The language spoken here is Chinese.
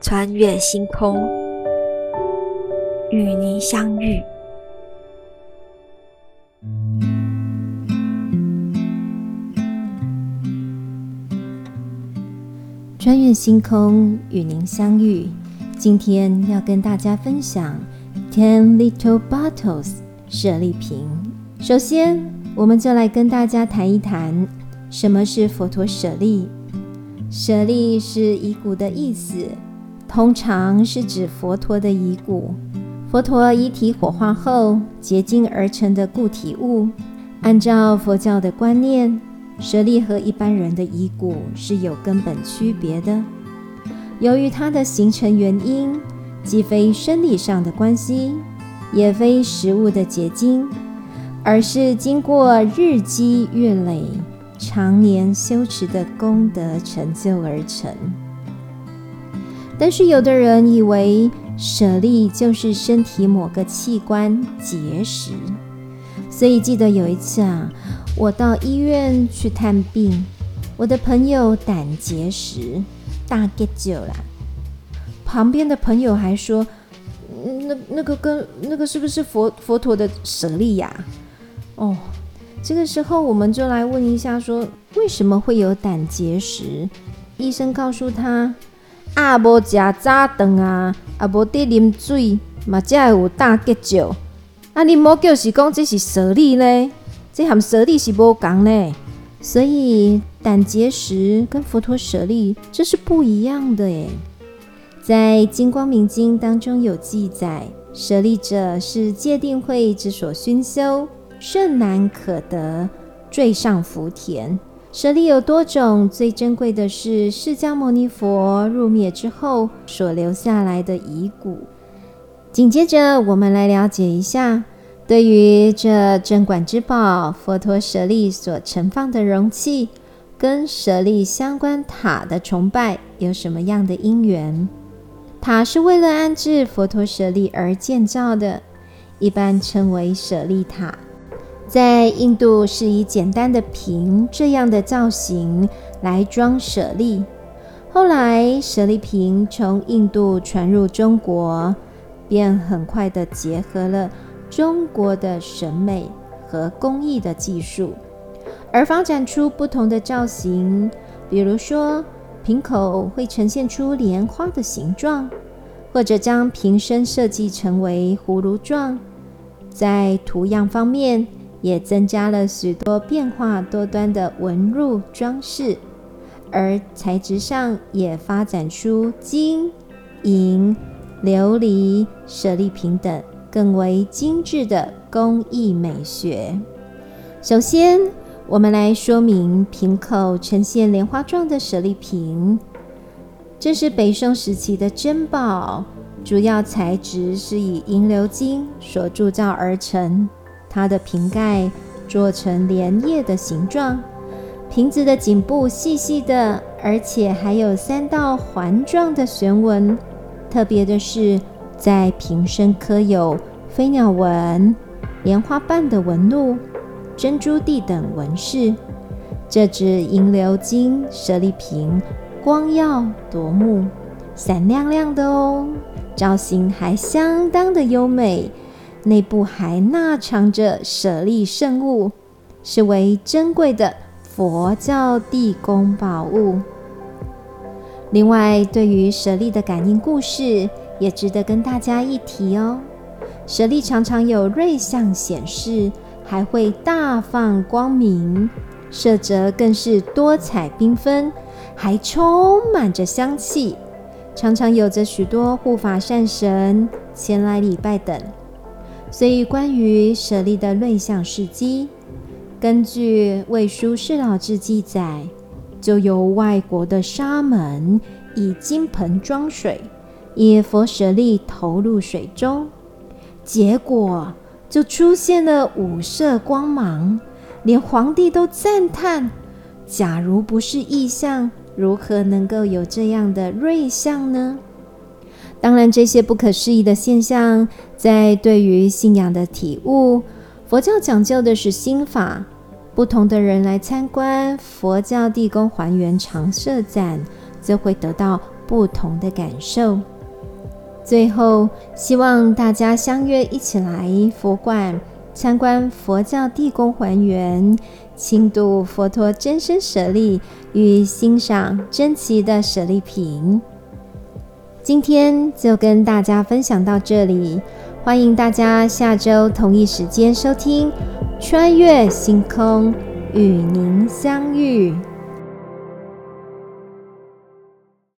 穿越星空，与您相遇。穿越星空，与您相遇。今天要跟大家分享《Ten Little Bottles》舍利瓶。首先，我们就来跟大家谈一谈什么是佛陀舍利。舍利是遗骨的意思，通常是指佛陀的遗骨。佛陀遗体火化后结晶而成的固体物。按照佛教的观念，舍利和一般人的遗骨是有根本区别的。由于它的形成原因，既非生理上的关系，也非食物的结晶，而是经过日积月累。常年修持的功德成就而成，但是有的人以为舍利就是身体某个器官结石，所以记得有一次啊，我到医院去探病，我的朋友胆结石大 get 救啦，旁边的朋友还说，那那个跟那个是不是佛佛陀的舍利呀？哦。这个时候，我们就来问一下：说为什么会有胆结石？医生告诉他：啊，无食早顿啊，啊，无得啉水，嘛才会有胆结石。啊，你莫就是讲这是舍利呢？这含舍利是无共呢？所以胆结石跟佛陀舍利这是不一样的诶。在《金光明经》当中有记载，舍利者是戒定慧之所熏修。甚难可得，坠上福田。舍利有多种，最珍贵的是释迦牟尼佛入灭之后所留下来的遗骨。紧接着，我们来了解一下，对于这镇馆之宝佛陀舍利所盛放的容器，跟舍利相关塔的崇拜有什么样的因缘？塔是为了安置佛陀舍利而建造的，一般称为舍利塔。在印度是以简单的瓶这样的造型来装舍利，后来舍利瓶从印度传入中国，便很快的结合了中国的审美和工艺的技术，而发展出不同的造型，比如说瓶口会呈现出莲花的形状，或者将瓶身设计成为葫芦状，在图样方面。也增加了许多变化多端的纹路装饰，而材质上也发展出金、银、琉璃、舍利瓶等更为精致的工艺美学。首先，我们来说明瓶口呈现莲花状的舍利瓶，这是北宋时期的珍宝，主要材质是以银鎏金所铸造而成。它的瓶盖做成莲叶的形状，瓶子的颈部细细的，而且还有三道环状的旋纹。特别的是，在瓶身刻有飞鸟纹、莲花瓣的纹路、珍珠地等纹饰。这只银鎏金舍利瓶光耀夺目，闪亮亮的哦，造型还相当的优美。内部还纳藏着舍利圣物，是为珍贵的佛教地宫宝物。另外，对于舍利的感应故事，也值得跟大家一提哦。舍利常常有瑞相显示，还会大放光明，色泽更是多彩缤纷，还充满着香气，常常有着许多护法善神前来礼拜等。所以，关于舍利的瑞相事迹，根据《魏书释老志》记载，就有外国的沙门以金盆装水，以佛舍利投入水中，结果就出现了五色光芒，连皇帝都赞叹：假如不是异象，如何能够有这样的瑞相呢？当然，这些不可思议的现象，在对于信仰的体悟，佛教讲究的是心法。不同的人来参观佛教地宫还原常设展，则会得到不同的感受。最后，希望大家相约一起来佛馆参观佛教地宫还原，轻度佛陀真身舍利与欣赏珍奇的舍利品。今天就跟大家分享到这里，欢迎大家下周同一时间收听《穿越星空》，与您相遇。